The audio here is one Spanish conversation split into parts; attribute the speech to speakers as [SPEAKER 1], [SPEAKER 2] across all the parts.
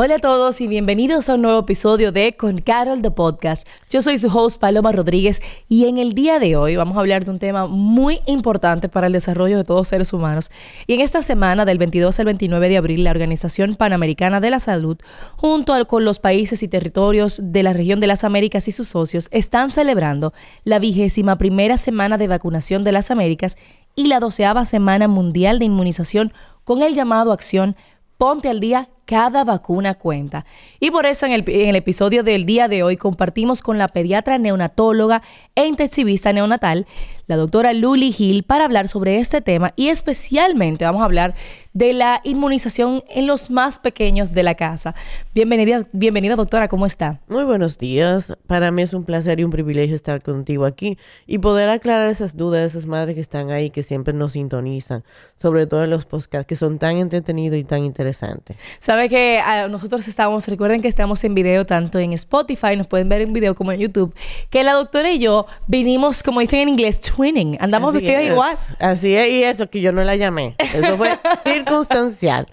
[SPEAKER 1] Hola a todos y bienvenidos a un nuevo episodio de Con Carol the Podcast. Yo soy su host Paloma Rodríguez y en el día de hoy vamos a hablar de un tema muy importante para el desarrollo de todos seres humanos. Y en esta semana del 22 al 29 de abril la Organización Panamericana de la Salud junto con los países y territorios de la región de las Américas y sus socios están celebrando la vigésima primera semana de vacunación de las Américas y la doceava semana mundial de inmunización con el llamado Acción Ponte al Día cada vacuna cuenta. Y por eso en el, episodio del día de hoy compartimos con la pediatra neonatóloga e intensivista neonatal, la doctora Luli Hill, para hablar sobre este tema y especialmente vamos a hablar de la inmunización en los más pequeños de la casa. Bienvenida, bienvenida doctora, ¿cómo está?
[SPEAKER 2] Muy buenos días. Para mí es un placer y un privilegio estar contigo aquí y poder aclarar esas dudas de esas madres que están ahí, que siempre nos sintonizan, sobre todo en los podcasts que son tan entretenidos y tan interesantes.
[SPEAKER 1] Sabe que uh, nosotros estamos, recuerden que estamos en video tanto en Spotify, nos pueden ver en video como en YouTube, que la doctora y yo vinimos, como dicen en inglés, twinning, andamos
[SPEAKER 2] Así es.
[SPEAKER 1] igual.
[SPEAKER 2] Así es, y eso que yo no la llamé. Eso fue circunstancial.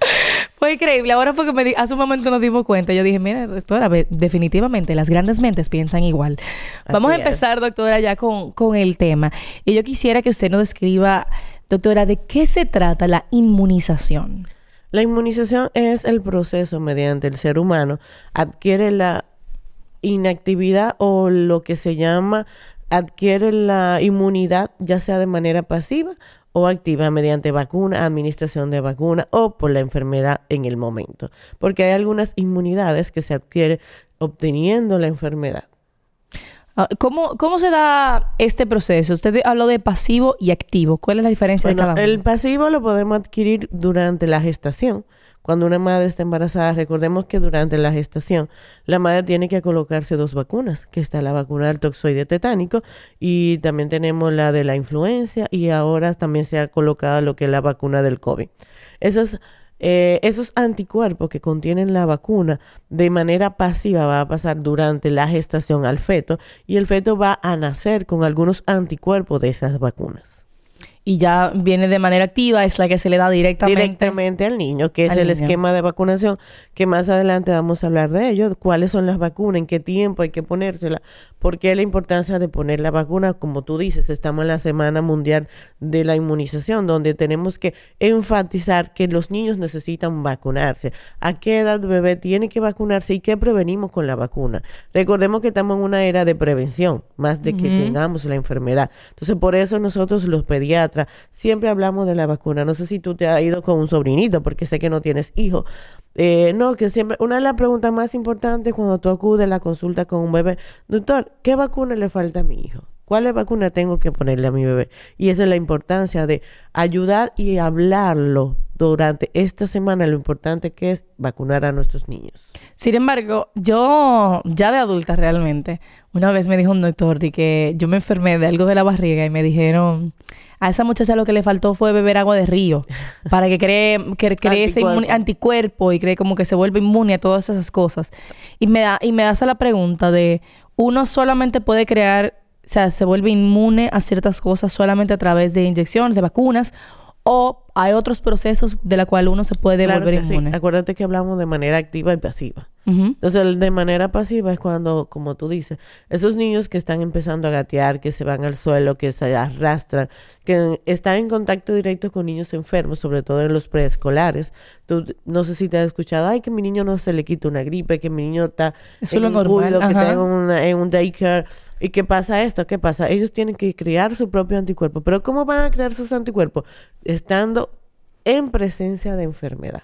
[SPEAKER 1] Fue increíble. Ahora fue que me di- hace un momento nos dimos cuenta. Yo dije, mira, doctora, definitivamente las grandes mentes piensan igual. Vamos a
[SPEAKER 2] es.
[SPEAKER 1] empezar, doctora, ya con, con el tema. Y yo quisiera que usted nos describa, doctora, de qué se trata la inmunización.
[SPEAKER 2] La inmunización es el proceso mediante el ser humano adquiere la inactividad o lo que se llama adquiere la inmunidad ya sea de manera pasiva o activa mediante vacuna, administración de vacuna o por la enfermedad en el momento. Porque hay algunas inmunidades que se adquiere obteniendo la enfermedad.
[SPEAKER 1] Ah, ¿Cómo, ¿Cómo se da este proceso? Usted habló de pasivo y activo. ¿Cuál es la diferencia de cada uno?
[SPEAKER 2] el pasivo lo podemos adquirir durante la gestación. Cuando una madre está embarazada, recordemos que durante la gestación la madre tiene que colocarse dos vacunas, que está la vacuna del toxoide tetánico y también tenemos la de la influencia y ahora también se ha colocado lo que es la vacuna del COVID. Esas, eh, esos anticuerpos que contienen la vacuna de manera pasiva va a pasar durante la gestación al feto y el feto va a nacer con algunos anticuerpos de esas vacunas.
[SPEAKER 1] Y ya viene de manera activa, es la que se le da directamente.
[SPEAKER 2] directamente al niño, que es el
[SPEAKER 1] niño.
[SPEAKER 2] esquema de vacunación, que más adelante vamos a hablar de ello, cuáles son las vacunas, en qué tiempo hay que ponérsela, por qué la importancia de poner la vacuna, como tú dices, estamos en la Semana Mundial de la Inmunización, donde tenemos que enfatizar que los niños necesitan vacunarse, a qué edad bebé tiene que vacunarse y qué prevenimos con la vacuna. Recordemos que estamos en una era de prevención, más de que tengamos la enfermedad. Entonces, por eso nosotros los pediatras siempre hablamos de la vacuna. No sé si tú te has ido con un sobrinito, porque sé que no tienes hijo. Eh, no, que siempre, una de las preguntas más importantes cuando tú acudes a la consulta con un bebé, doctor, ¿qué vacuna le falta a mi hijo? ¿Cuál vacuna tengo que ponerle a mi bebé? Y esa es la importancia de ayudar y hablarlo durante esta semana, lo importante que es vacunar a nuestros niños.
[SPEAKER 1] Sin embargo, yo ya de adulta realmente, una vez me dijo un doctor de que yo me enfermé de algo de la barriga y me dijeron, a esa muchacha lo que le faltó fue beber agua de río para que cree, que cree ese
[SPEAKER 2] Anticuerpo.
[SPEAKER 1] inmune- anticuerpo y cree como que se vuelve inmune a todas esas cosas. Y me da, y me hace la pregunta de, uno solamente puede crear, o sea, se vuelve inmune a ciertas cosas solamente a través de inyecciones, de vacunas, o hay otros procesos de la cual uno se puede
[SPEAKER 2] Claro
[SPEAKER 1] volver
[SPEAKER 2] sí.
[SPEAKER 1] inmune.
[SPEAKER 2] Acuérdate que hablamos de manera activa y pasiva. Entonces, de manera pasiva es cuando, como tú dices, esos niños que están empezando a gatear, que se van al suelo, que se arrastran, que están en contacto directo con niños enfermos, sobre todo en los preescolares. Tú, no sé si te has escuchado, ay, que mi niño no se le quita una gripe, que mi niño está
[SPEAKER 1] Eso
[SPEAKER 2] en
[SPEAKER 1] lo
[SPEAKER 2] un
[SPEAKER 1] normal,
[SPEAKER 2] bullo, que está en, una- en un daycare. ¿Y qué pasa esto? ¿Qué pasa? Ellos tienen que crear su propio anticuerpo. Pero ¿cómo van a crear sus anticuerpos? Estando en presencia de enfermedad.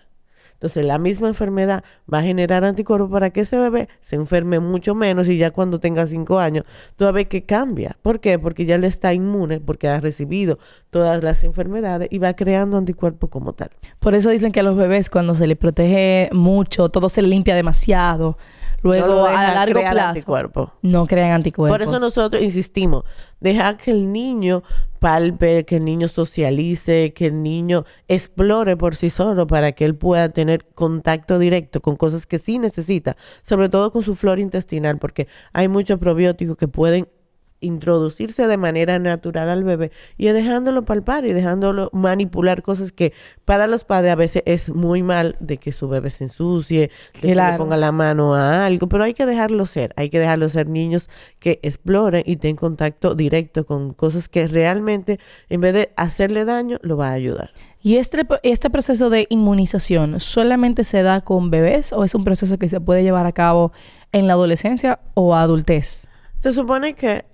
[SPEAKER 2] Entonces, la misma enfermedad va a generar anticuerpos para que ese bebé se enferme mucho menos y ya cuando tenga cinco años, tú vas a ver que cambia. ¿Por qué? Porque ya le está inmune, porque ha recibido todas las enfermedades y va creando anticuerpos como tal.
[SPEAKER 1] Por eso dicen que a los bebés cuando se les protege mucho, todo se limpia demasiado. Luego
[SPEAKER 2] No lo
[SPEAKER 1] a largo plazo
[SPEAKER 2] anticuerpos.
[SPEAKER 1] no crean anticuerpos.
[SPEAKER 2] Por eso nosotros insistimos, dejar que el niño palpe, que el niño socialice, que el niño explore por sí solo para que él pueda tener contacto directo con cosas que sí necesita, sobre todo con su flora intestinal, porque hay muchos probióticos que pueden introducirse de manera natural al bebé y dejándolo palpar y dejándolo manipular cosas que para los padres a veces es muy mal de que su bebé se ensucie, de que le ponga la mano a algo, pero hay que dejarlo ser, hay que dejarlo ser niños que exploren y tengan contacto directo con cosas que realmente en vez de hacerle daño lo va a ayudar.
[SPEAKER 1] ¿Y este, este proceso de inmunización solamente se da con bebés o es un proceso que se puede llevar a cabo en la adolescencia o adultez?
[SPEAKER 2] Se supone que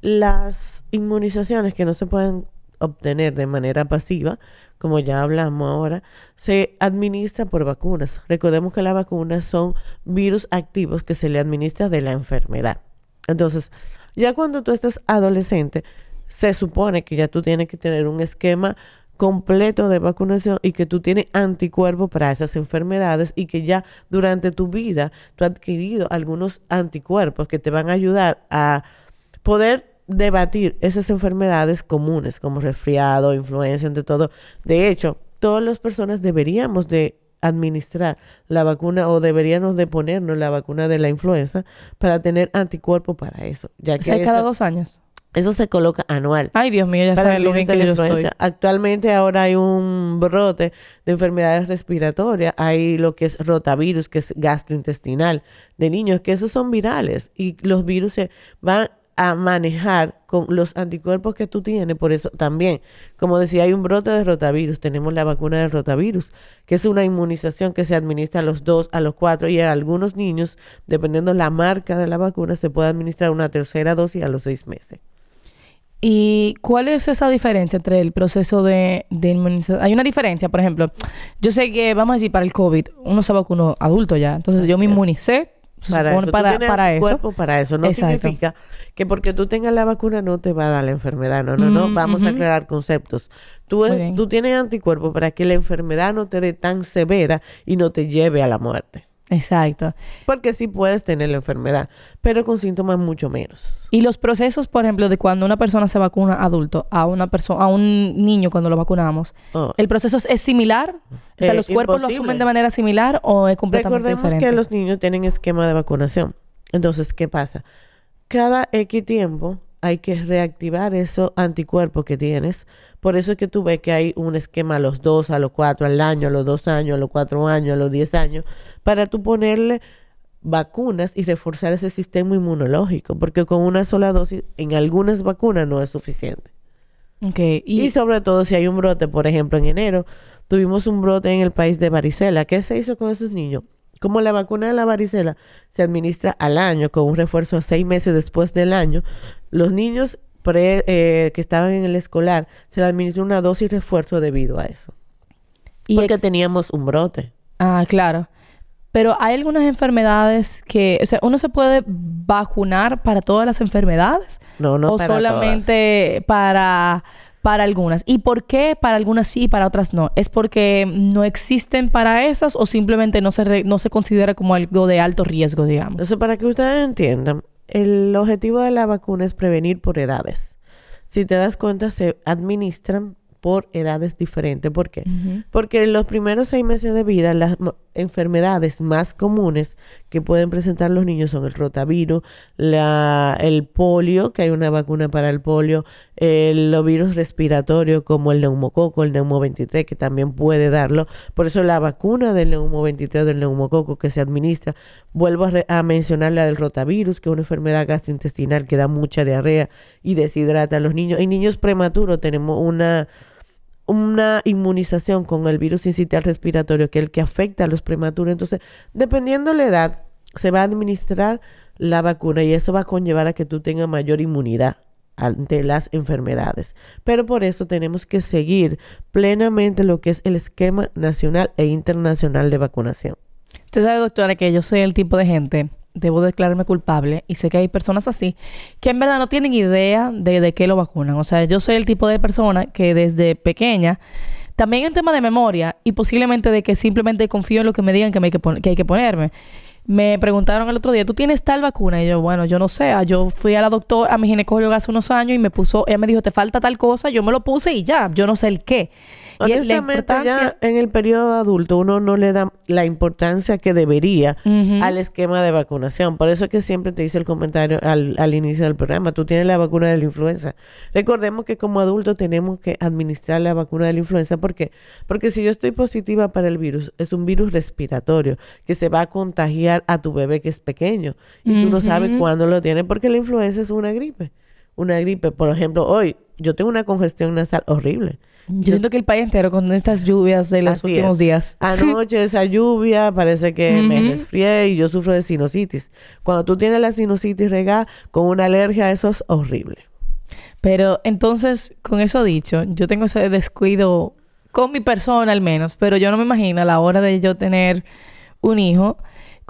[SPEAKER 2] las inmunizaciones que no se pueden obtener de manera pasiva, como ya hablamos ahora, se administra por vacunas. Recordemos que las vacunas son virus activos que se le administra de la enfermedad. Entonces, ya cuando tú estás adolescente, se supone que ya tú tienes que tener un esquema completo de vacunación y que tú tienes anticuerpos para esas enfermedades y que ya durante tu vida tú has adquirido algunos anticuerpos que te van a ayudar a poder debatir esas enfermedades comunes como resfriado, influenza, entre todo. De hecho, todas las personas deberíamos de administrar la vacuna o deberíamos de ponernos la vacuna de la influenza para tener anticuerpos para eso.
[SPEAKER 1] Ya que cada dos años.
[SPEAKER 2] Eso se coloca anual.
[SPEAKER 1] Ay, Dios mío, ya sabes lo bien que yo estoy.
[SPEAKER 2] Actualmente ahora hay un brote de enfermedades respiratorias. Hay lo que es rotavirus, que es gastrointestinal de niños, que esos son virales. Y los virus se van a manejar con los anticuerpos que tú tienes. Por eso también, como decía, hay un brote de rotavirus. Tenemos la vacuna del rotavirus, que es una inmunización que se administra a los dos, a los cuatro y a algunos niños, dependiendo la marca de la vacuna, se puede administrar una tercera dosis a los seis meses.
[SPEAKER 1] ¿Y cuál es esa diferencia entre el proceso de, inmunización? Hay una diferencia, por ejemplo, yo sé que, vamos a decir, para el COVID, uno se vacunó adulto ya, entonces yo me inmunicé
[SPEAKER 2] para eso. Para, para eso. cuerpo para eso. No significa que porque tú tengas la vacuna no te va a dar la enfermedad. No, no, no. Mm, Vamos a aclarar conceptos. Tú, tú tienes anticuerpos para que la enfermedad no te dé tan severa y no te lleve a la muerte.
[SPEAKER 1] Exacto.
[SPEAKER 2] Porque sí puedes tener la enfermedad, pero con síntomas mucho menos.
[SPEAKER 1] Y los procesos, por ejemplo, de cuando una persona se vacuna adulto a una persona, a un niño cuando lo vacunamos, oh. ¿el proceso es, similar? O sea, ¿los cuerpos lo asumen de manera similar o es completamente
[SPEAKER 2] Recordemos
[SPEAKER 1] diferente?
[SPEAKER 2] que los niños tienen esquema de vacunación. Entonces, ¿qué pasa? Cada X tiempo hay que reactivar esos anticuerpos que tienes. Por eso es que tú ves que hay un esquema a los dos, a los cuatro, al año, a los dos años, a los cuatro años, a los diez años, para tú ponerle vacunas y reforzar ese sistema inmunológico, porque con una sola dosis en algunas vacunas no es suficiente.
[SPEAKER 1] Okay,
[SPEAKER 2] y... y sobre todo si hay un brote, por ejemplo, en enero tuvimos un brote en el país de varicela. ¿Qué se hizo con esos niños? Como la vacuna de la varicela se administra al año con un refuerzo seis meses después del año, los niños eh, que estaban en el escolar se le administró una dosis refuerzo debido a eso. porque teníamos un brote.
[SPEAKER 1] Ah, claro. Pero hay algunas enfermedades que, o sea, uno se puede vacunar para todas las enfermedades.
[SPEAKER 2] No, no
[SPEAKER 1] o solamente para para algunas. ¿Y por qué para algunas sí y para otras no? ¿Es porque no existen para esas o simplemente no se, no se considera como algo de alto riesgo, digamos?
[SPEAKER 2] Eso para que ustedes entiendan, el objetivo de la vacuna es prevenir por edades. Si te das cuenta, se administran por edades diferentes. ¿Por qué? Porque en los primeros seis meses de vida, las enfermedades más comunes que pueden presentar los niños son el rotavirus, la, el polio, que hay una vacuna para el polio, los virus respiratorios como el neumococo, el neumo 23, que también puede darlo. Por eso la vacuna del neumo 23 del neumococo que se administra, vuelvo a, a mencionar la del rotavirus, que es una enfermedad gastrointestinal que da mucha diarrea y deshidrata a los niños. En niños prematuros tenemos una una inmunización con el virus incitial respiratorio, que es el que afecta a los prematuros. Entonces, dependiendo de la edad, se va a administrar la vacuna y eso va a conllevar a que tú tengas mayor inmunidad ante las enfermedades. Pero por eso tenemos que seguir plenamente lo que es el esquema nacional e internacional de vacunación.
[SPEAKER 1] Usted sabe, doctora, que yo soy el tipo de gente debo declararme culpable y sé que hay personas así que en verdad no tienen idea de, de qué lo vacunan. O sea, yo soy el tipo de persona que desde pequeña, también en tema de memoria y posiblemente de que simplemente confío en lo que me digan que, me hay, que, que hay que ponerme. Me preguntaron el otro día, ¿tú tienes tal vacuna? Y yo, bueno, yo no sé. Ah, Yo fui a la doctora, a mi ginecóloga hace unos años y me puso, ella me dijo, te falta tal cosa, yo me lo puse y ya, yo no sé el qué. Y
[SPEAKER 2] Honestamente,
[SPEAKER 1] importancia...
[SPEAKER 2] ya en el periodo adulto uno no le da la importancia que debería al esquema de vacunación. Por eso es que siempre te hice el comentario al, al inicio del programa. Tú tienes la vacuna de la influenza. Recordemos que como adultos tenemos que administrar la vacuna de la influenza. ¿Por qué? Porque si yo estoy positiva para el virus, es un virus respiratorio que se va a contagiar a tu bebé que es pequeño. Y tú no sabes cuándo lo tiene porque la influenza es una gripe. Una gripe. Por ejemplo, hoy yo tengo una congestión nasal horrible.
[SPEAKER 1] Yo siento que el país entero con estas lluvias de los últimos
[SPEAKER 2] es.
[SPEAKER 1] días.
[SPEAKER 2] Anoche esa lluvia, parece que me resfrié y yo sufro de sinusitis. Cuando tú tienes la sinusitis regada con una alergia, eso es horrible.
[SPEAKER 1] Pero entonces, con eso dicho, yo tengo ese descuido con mi persona al menos, pero yo no me imagino a la hora de yo tener un hijo,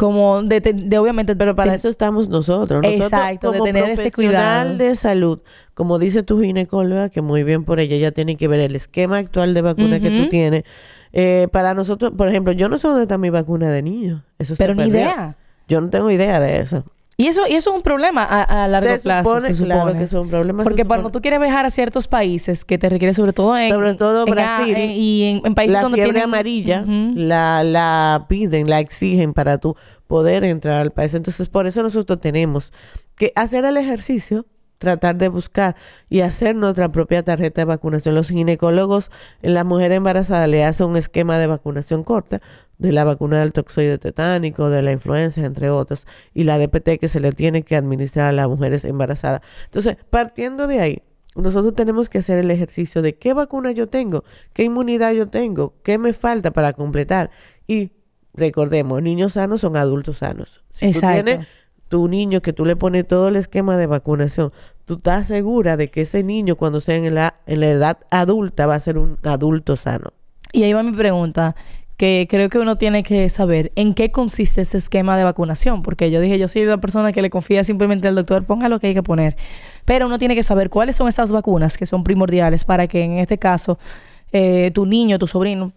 [SPEAKER 1] como de, te- de obviamente...
[SPEAKER 2] Pero para eso estamos nosotros. Nosotros
[SPEAKER 1] Exacto, de
[SPEAKER 2] como
[SPEAKER 1] tener ese cuidado.
[SPEAKER 2] de salud, como dice tu ginecóloga, que muy bien por ella, ya tiene que ver el esquema actual de vacuna que tú tienes. Eh, para nosotros, por ejemplo, yo no sé dónde está mi vacuna de niño. Eso
[SPEAKER 1] Pero ni
[SPEAKER 2] perdió.
[SPEAKER 1] idea.
[SPEAKER 2] Yo no tengo idea de eso.
[SPEAKER 1] Y eso, y eso es un problema a, a largo
[SPEAKER 2] se
[SPEAKER 1] plazo,
[SPEAKER 2] supone,
[SPEAKER 1] se
[SPEAKER 2] claro
[SPEAKER 1] supone.
[SPEAKER 2] que son problemas. se
[SPEAKER 1] Porque cuando tú quieres viajar a ciertos países que te requiere sobre todo en...
[SPEAKER 2] Sobre todo
[SPEAKER 1] en-
[SPEAKER 2] Brasil,
[SPEAKER 1] en- y en, en países
[SPEAKER 2] la
[SPEAKER 1] donde
[SPEAKER 2] fiebre
[SPEAKER 1] tienen...
[SPEAKER 2] amarilla
[SPEAKER 1] Ujú.
[SPEAKER 2] la, la piden, la exigen para tú poder entrar al país. Entonces, por eso nosotros tenemos que hacer el ejercicio, tratar de buscar y hacer nuestra propia tarjeta de vacunación. Los ginecólogos en la mujer embarazada le hacen un esquema de vacunación corta de la vacuna del toxoide tetánico, de la influenza, entre otros, y la DPT que se le tiene que administrar a las mujeres embarazadas. Entonces, partiendo de ahí, nosotros tenemos que hacer el ejercicio de qué vacuna yo tengo, qué inmunidad yo tengo, qué me falta para completar. Y recordemos, niños sanos son adultos sanos. Si
[SPEAKER 1] Exacto.
[SPEAKER 2] tú tienes tu niño que tú le pones todo el esquema de vacunación, tú estás segura de que ese niño cuando sea en la, en la edad adulta va a ser un adulto sano.
[SPEAKER 1] Y ahí va mi pregunta, que creo que uno tiene que saber en qué consiste ese esquema de vacunación, porque yo dije, yo soy la persona que le confía simplemente al doctor, ponga lo que hay que poner. Pero uno tiene que saber cuáles son esas vacunas que son primordiales para que en este caso eh, tu niño, tu sobrino,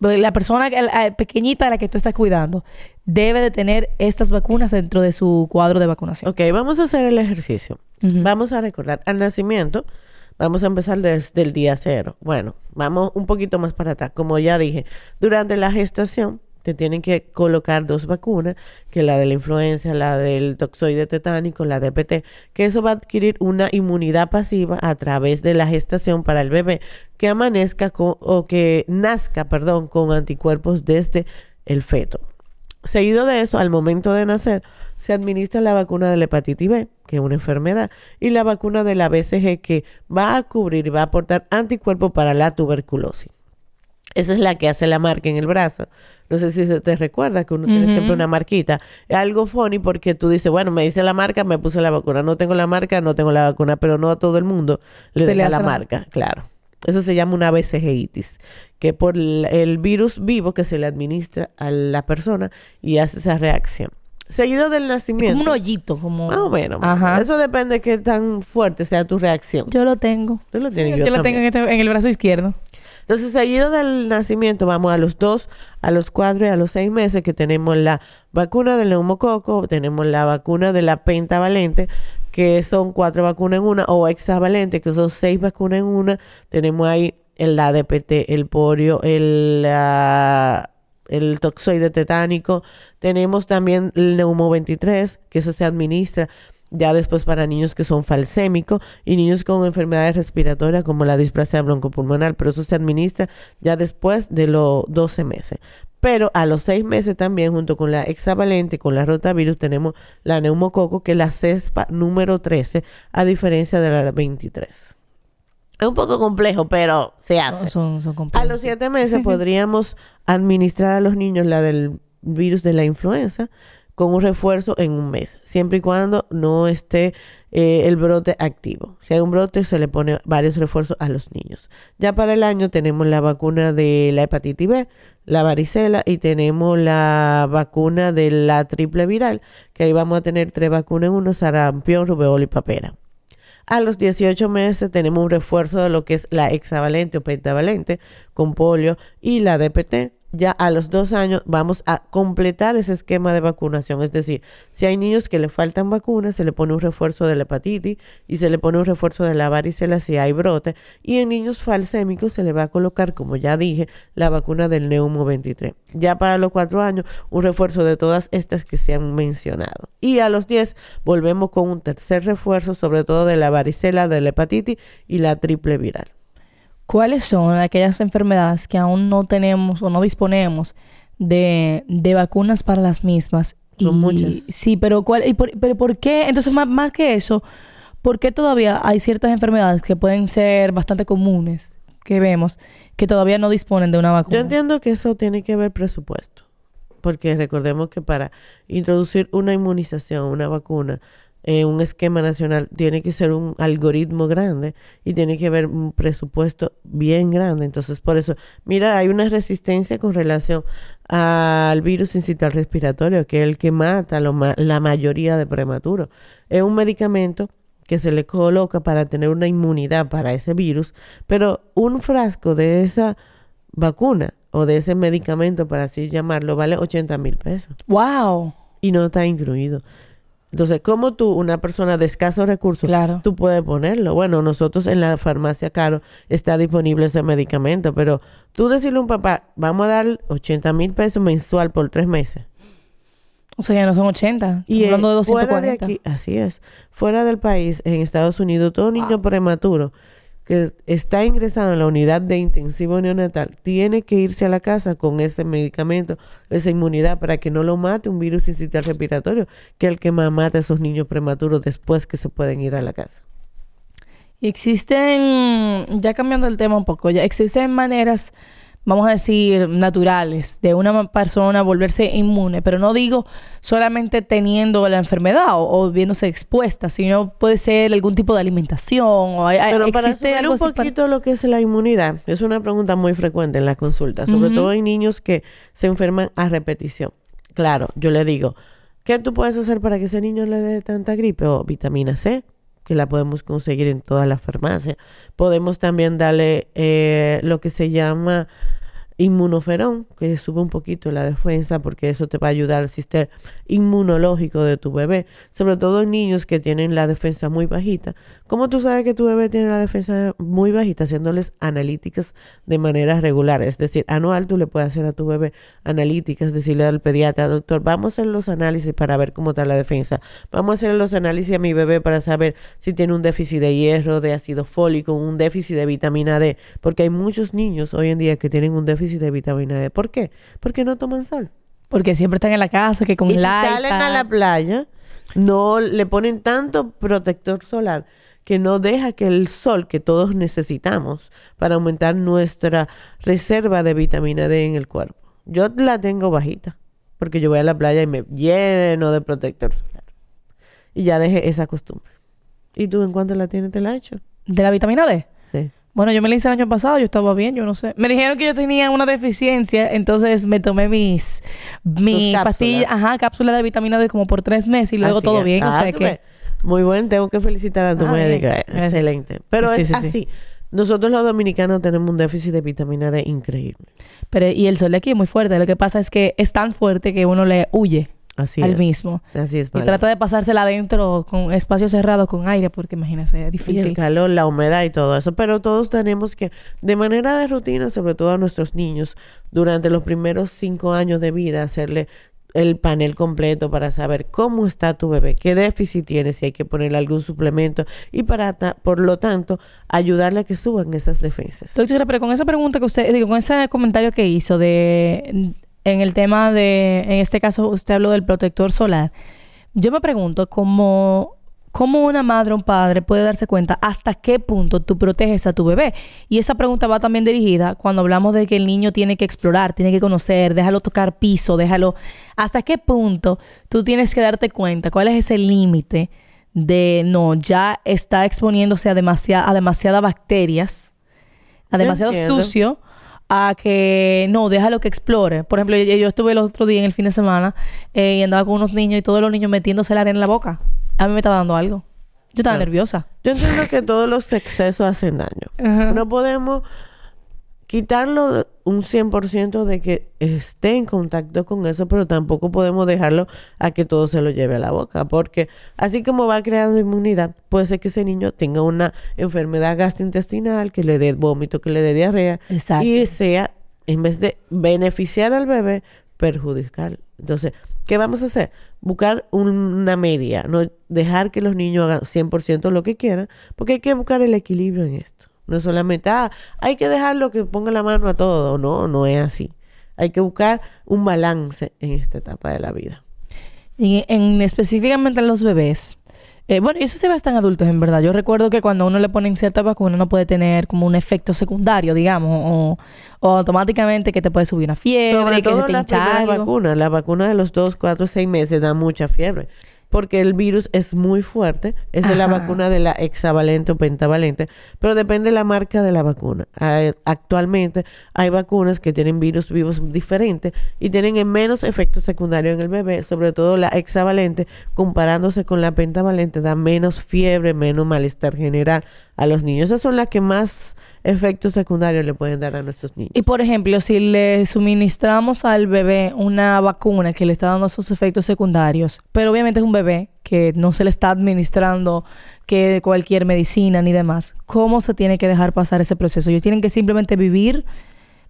[SPEAKER 1] la persona que- la pequeñita a la que tú estás cuidando, debe de tener estas vacunas dentro de su cuadro de vacunación.
[SPEAKER 2] Ok, vamos a hacer el ejercicio. Vamos a recordar, al nacimiento, vamos a empezar desde el día cero. Bueno, vamos un poquito más para atrás. Como ya dije, durante la gestación te tienen que colocar dos vacunas, que la de la influenza, la del toxoide tetánico, la DPT, que eso va a adquirir una inmunidad pasiva a través de la gestación para el bebé, que amanezca o que nazca, perdón, con anticuerpos desde el feto. Seguido de eso, al momento de nacer, se administra la vacuna de la hepatitis B, que es una enfermedad, y la vacuna de la BCG, que va a cubrir y va a aportar anticuerpos para la tuberculosis. Esa es la que hace la marca en el brazo. No sé si se te recuerda que uno tiene siempre una marquita. Es algo funny porque tú dices, bueno, me dice la marca, me puse la vacuna. No tengo la marca, no tengo la vacuna, pero no a todo el mundo le deja la
[SPEAKER 1] la-
[SPEAKER 2] marca, claro. Eso se llama una BCGitis, que por el virus vivo que se le administra a la persona y hace esa reacción. Seguido del nacimiento.
[SPEAKER 1] Como un hoyito, como...
[SPEAKER 2] Más o menos.
[SPEAKER 1] Ajá.
[SPEAKER 2] Eso depende de qué tan fuerte sea tu reacción.
[SPEAKER 1] Yo lo tengo.
[SPEAKER 2] Tú lo tienes,
[SPEAKER 1] yo
[SPEAKER 2] yo
[SPEAKER 1] lo tengo en, este- en el brazo izquierdo.
[SPEAKER 2] Entonces, seguido del nacimiento, vamos a los dos, a los cuatro y a los seis meses que tenemos la vacuna del neumococo, tenemos la vacuna de la pentavalente, que son cuatro vacunas en una, o hexavalente, que son seis vacunas en una. Tenemos ahí el ADPT, el polio, el, ah, el toxoide tetánico. Tenemos también el neumo 23, que eso se administra ya después para niños que son falsémicos y niños con enfermedades respiratorias como la displasia broncopulmonar, pero eso se administra ya después de los 12 meses. Pero a los 6 meses también, junto con la hexavalente, con la rotavirus, tenemos la neumococo, que es la CESPA número 13, a diferencia de la 23. Es un poco complejo, pero se hace.
[SPEAKER 1] Son, son
[SPEAKER 2] A los siete meses podríamos administrar a los niños la del virus de la influenza con un refuerzo en un mes, siempre y cuando no esté eh, el brote activo. Si hay un brote, se le pone varios refuerzos a los niños. Ya para el año tenemos la vacuna de la hepatitis B, la varicela y tenemos la vacuna de la triple viral, que ahí vamos a tener tres vacunas en uno, sarampión, rubeola y papera. A los 18 meses tenemos un refuerzo de lo que es la hexavalente o pentavalente con polio y la DPT ya a los dos años vamos a completar ese esquema de vacunación. Es decir, si hay niños que le faltan vacunas, se le pone un refuerzo de la hepatitis y se le pone un refuerzo de la varicela si hay brote. Y en niños falsémicos se le va a colocar, como ya dije, la vacuna del Neumo 23. Ya para los cuatro años, un refuerzo de todas estas que se han mencionado. Y a los diez volvemos con un tercer refuerzo, sobre todo de la varicela, de la hepatitis y la triple viral.
[SPEAKER 1] ¿Cuáles son aquellas enfermedades que aún no tenemos o no disponemos de, de vacunas para las mismas?
[SPEAKER 2] Son muchas.
[SPEAKER 1] Sí, pero, ¿cuál, y por, pero ¿por qué? Entonces, más, más que eso, ¿por qué todavía hay ciertas enfermedades que pueden ser bastante comunes que vemos que todavía no disponen de una vacuna?
[SPEAKER 2] Yo entiendo que eso tiene que ver presupuesto, porque recordemos que para introducir una inmunización, una vacuna, eh, un esquema nacional, tiene que ser un algoritmo grande y tiene que haber un presupuesto bien grande. Entonces, por eso, mira, hay una resistencia con relación al virus incital respiratorio, que es el que mata lo ma- la mayoría de prematuros. Es un medicamento que se le coloca para tener una inmunidad para ese virus, pero un frasco de esa vacuna o de ese medicamento, para así llamarlo, vale 80 mil pesos
[SPEAKER 1] ¡Wow!
[SPEAKER 2] y no está incluido. Entonces, ¿cómo tú, una persona de escasos recursos,
[SPEAKER 1] Claro.
[SPEAKER 2] tú puedes ponerlo? Bueno, nosotros en la farmacia Caro está disponible ese medicamento, pero tú decirle a un papá, vamos a dar 80 mil pesos mensual por tres meses.
[SPEAKER 1] O sea, ya no son 80.
[SPEAKER 2] Y
[SPEAKER 1] Estamos hablando de
[SPEAKER 2] eh, fuera de
[SPEAKER 1] 240.
[SPEAKER 2] aquí, así es, fuera del país, en Estados Unidos, todo niño prematuro que está ingresado en la unidad de intensivo neonatal tiene que irse a la casa con ese medicamento, esa inmunidad para que no lo mate un virus incital respiratorio, que es el que más mata a esos niños prematuros después que se pueden ir a la casa.
[SPEAKER 1] Existen, ya cambiando el tema un poco, ya existen maneras, vamos a decir, naturales de una persona volverse inmune, pero no digo solamente teniendo la enfermedad o, o viéndose expuesta, sino puede ser algún tipo de alimentación o hay-
[SPEAKER 2] Pero
[SPEAKER 1] existe algo
[SPEAKER 2] un
[SPEAKER 1] así para-
[SPEAKER 2] poquito lo que es la inmunidad, es una pregunta muy frecuente en la consulta, sobre todo en niños que se enferman a repetición. Claro, yo le digo, ¿qué tú puedes hacer para que ese niño le dé tanta gripe? O vitamina C, que la podemos conseguir en todas las farmacias. Podemos también darle eh, lo que se llama inmunoferón, que sube un poquito la defensa porque eso te va a ayudar al sistema inmunológico de tu bebé, sobre todo en niños que tienen la defensa muy bajita. ¿Cómo tú sabes que tu bebé tiene la defensa muy bajita? Haciéndoles analíticas de manera regular, es decir, anual tú le puedes hacer a tu bebé analíticas, decirle al pediatra, doctor, vamos a hacer los análisis para ver cómo está la defensa, vamos a hacer los análisis a mi bebé para saber si tiene un déficit de hierro, de ácido fólico, un déficit de vitamina D, porque hay muchos niños hoy en día que tienen un déficit de vitamina D. ¿Por qué? Porque no toman sol.
[SPEAKER 1] Porque siempre están en la casa, que con
[SPEAKER 2] Y si salen a la playa, no le ponen tanto protector solar que no deja que el sol que todos necesitamos para aumentar nuestra reserva de vitamina D en el cuerpo. Yo la tengo bajita, porque yo voy a la playa y me lleno de protector solar. Y ya dejé esa costumbre. ¿Y tú en cuánto la tienes? ¿Te la has hecho?
[SPEAKER 1] ¿De la vitamina D? Bueno, yo me la hice el año pasado, yo estaba bien, yo no sé. Me dijeron que yo tenía una deficiencia, entonces me tomé mis, mis pastillas, ajá, cápsulas de vitamina D como por tres meses y luego
[SPEAKER 2] Así
[SPEAKER 1] todo bien, o
[SPEAKER 2] Ah,
[SPEAKER 1] sea
[SPEAKER 2] tú
[SPEAKER 1] que...
[SPEAKER 2] Muy bien, tengo que felicitar a tu
[SPEAKER 1] Ah,
[SPEAKER 2] médica. Excelente. Pero
[SPEAKER 1] Sí,
[SPEAKER 2] es
[SPEAKER 1] sí, sí.
[SPEAKER 2] así. Nosotros los dominicanos tenemos un déficit de vitamina D increíble.
[SPEAKER 1] Pero, y el sol de aquí es muy fuerte, lo que pasa es que es tan fuerte que uno le huye
[SPEAKER 2] Así
[SPEAKER 1] al
[SPEAKER 2] es.
[SPEAKER 1] mismo.
[SPEAKER 2] Así es.
[SPEAKER 1] Y trata de pasársela adentro con espacio cerrado, con aire, porque imagínese, es
[SPEAKER 2] Y el
[SPEAKER 1] difícil.
[SPEAKER 2] calor, la humedad y todo eso. Pero todos tenemos que, de manera de rutina, sobre todo a nuestros niños, durante los primeros cinco años de vida, hacerle el panel completo para saber cómo está tu bebé, qué déficit tiene, si hay que ponerle algún suplemento y para, ta- por lo tanto, ayudarle a que suban esas defensas.
[SPEAKER 1] Doctora, pero con esa pregunta que usted, digo, con ese comentario que hizo de, en el tema de, en este caso usted habló del protector solar, yo me pregunto cómo, cómo una madre o un padre puede darse cuenta hasta qué punto tú proteges a tu bebé. Y esa pregunta va también dirigida cuando hablamos de que el niño tiene que explorar, tiene que conocer, déjalo tocar piso, déjalo... ¿Hasta qué punto tú tienes que darte cuenta? ¿Cuál es ese límite de, no, ya está exponiéndose a, demasiada, a demasiadas bacterias? a demasiado
[SPEAKER 2] entiendo.
[SPEAKER 1] sucio a que no, déjalo que explore. Por ejemplo, yo, yo estuve el otro día en el fin de semana eh, y andaba con unos niños y todos los niños metiéndose la arena en la boca. A mí me estaba dando algo. Yo estaba nerviosa.
[SPEAKER 2] Yo entiendo que todos los excesos hacen daño. No podemos quitarlo un 100% de que esté en contacto con eso, pero tampoco podemos dejarlo a que todo se lo lleve a la boca, porque así como va creando inmunidad, puede ser que ese niño tenga una enfermedad gastrointestinal, que le dé vómito, que le dé diarrea,
[SPEAKER 1] Exacto.
[SPEAKER 2] y sea, en vez de beneficiar al bebé, perjudicar. Entonces, ¿qué vamos a hacer? Buscar una media, no dejar que los niños hagan 100% lo que quieran, porque hay que buscar el equilibrio en esto. No es solamente, ah, hay que dejarlo que ponga la mano a todo. No, no es así. Hay que buscar un balance en esta etapa de la vida.
[SPEAKER 1] Y en, específicamente en los bebés. eh, bueno, y eso se ve hasta en adultos, en verdad. Yo recuerdo que cuando uno le ponen cierta vacuna, no puede tener como un efecto secundario, digamos, o, o automáticamente que te puede subir una fiebre,
[SPEAKER 2] Sobre
[SPEAKER 1] que
[SPEAKER 2] todo
[SPEAKER 1] se te
[SPEAKER 2] las primeras vacunas. La vacuna de los 2, 4, 6 meses da mucha fiebre. Porque el virus es muy fuerte. Esa es la
[SPEAKER 1] Ajá.
[SPEAKER 2] vacuna de la hexavalente o pentavalente. Pero depende de la marca de la vacuna. Hay- actualmente hay vacunas que tienen virus vivos diferentes y tienen en menos efectos secundarios en el bebé. Sobre todo la hexavalente, comparándose con la pentavalente, da menos fiebre, menos malestar general a los niños. Esas son las que más efectos secundarios le pueden dar a nuestros niños.
[SPEAKER 1] Y por ejemplo, si le suministramos al bebé una vacuna que le está dando sus efectos secundarios, pero obviamente es un bebé que no se le está administrando que cualquier medicina ni demás, ¿cómo se tiene que dejar pasar ese proceso? Ellos tienen que simplemente vivir,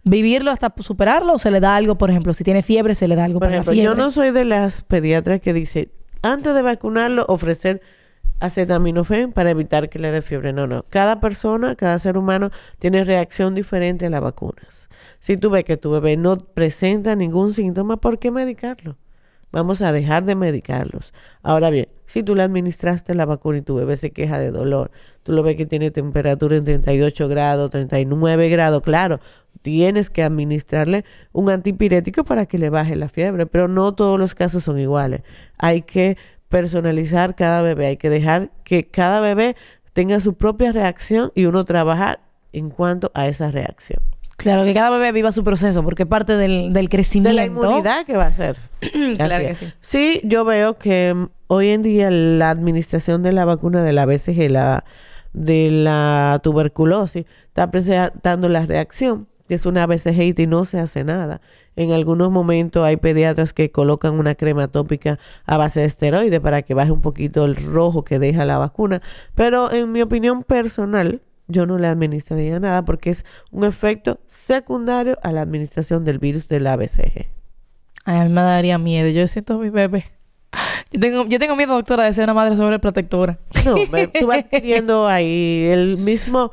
[SPEAKER 1] vivirlo hasta superarlo o se le da algo, por ejemplo, si tiene fiebre, se le da algo
[SPEAKER 2] Por
[SPEAKER 1] para
[SPEAKER 2] ejemplo,
[SPEAKER 1] la fiebre.
[SPEAKER 2] yo no soy de las pediatras que dice, antes de vacunarlo, ofrecer acetaminofén para evitar que le dé fiebre. No, no. Cada persona, cada ser humano tiene reacción diferente a las vacunas. Si tú ves que tu bebé no presenta ningún síntoma, ¿por qué medicarlo? Vamos a dejar de medicarlos. Ahora bien, si tú le administraste la vacuna y tu bebé se queja de dolor, tú lo ves que tiene temperatura en 38 grados, 39 grados, claro, tienes que administrarle un antipirético para que le baje la fiebre, pero no todos los casos son iguales. Hay que personalizar cada bebé, hay que dejar que cada bebé tenga su propia reacción y uno trabajar en cuanto a esa reacción.
[SPEAKER 1] Claro, que cada bebé viva su proceso porque parte del, del
[SPEAKER 2] De
[SPEAKER 1] crecimiento.
[SPEAKER 2] la inmunidad que va a ser.
[SPEAKER 1] Claro que sí.
[SPEAKER 2] Sí, yo veo que mm, hoy en día la administración de la vacuna de la BCG, la, de la tuberculosis, está presentando la reacción, es una BCG y no se hace nada. En algunos momentos hay pediatras que colocan una crema tópica a base de esteroide para que baje un poquito el rojo que deja la vacuna. Pero en mi opinión personal, yo no le administraría nada porque es un efecto secundario a la administración del virus de la BCG.
[SPEAKER 1] Ay, a mí me daría miedo. Yo siento a mi bebé. Yo tengo, yo tengo miedo, doctora, de ser una madre sobreprotectora.
[SPEAKER 2] No, tú vas adquiriendo ahí el mismo,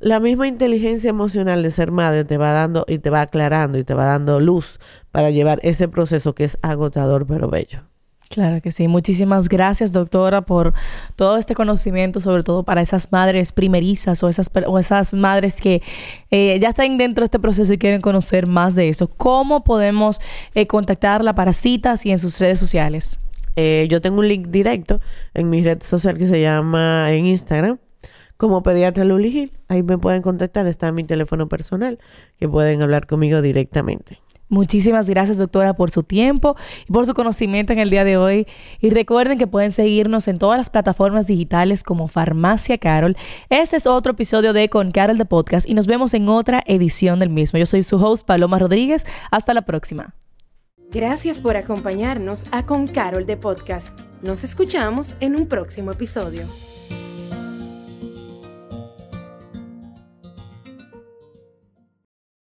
[SPEAKER 2] la misma inteligencia emocional de ser madre te va dando y te va aclarando y te va dando luz para llevar ese proceso que es agotador pero bello.
[SPEAKER 1] Claro que sí. Muchísimas gracias, doctora, por todo este conocimiento, sobre todo para esas madres primerizas o esas, o esas madres que eh, ya están dentro de este proceso y quieren conocer más de eso. ¿Cómo podemos eh, contactarla para citas y en sus redes sociales?
[SPEAKER 2] Eh, yo tengo un link directo en mi red social que se llama en Instagram como pediatra Luli Gil. Ahí me pueden contactar, está mi teléfono personal que pueden hablar conmigo directamente.
[SPEAKER 1] Muchísimas gracias, doctora, por su tiempo y por su conocimiento en el día de hoy. Y recuerden que pueden seguirnos en todas las plataformas digitales como Farmacia Carol. Este es otro episodio de Con Carol de Podcast y nos vemos en otra edición del mismo. Yo soy su host, Paloma Rodríguez. Hasta la próxima.
[SPEAKER 3] Gracias por acompañarnos a Con Carol de Podcast. Nos escuchamos en un próximo episodio.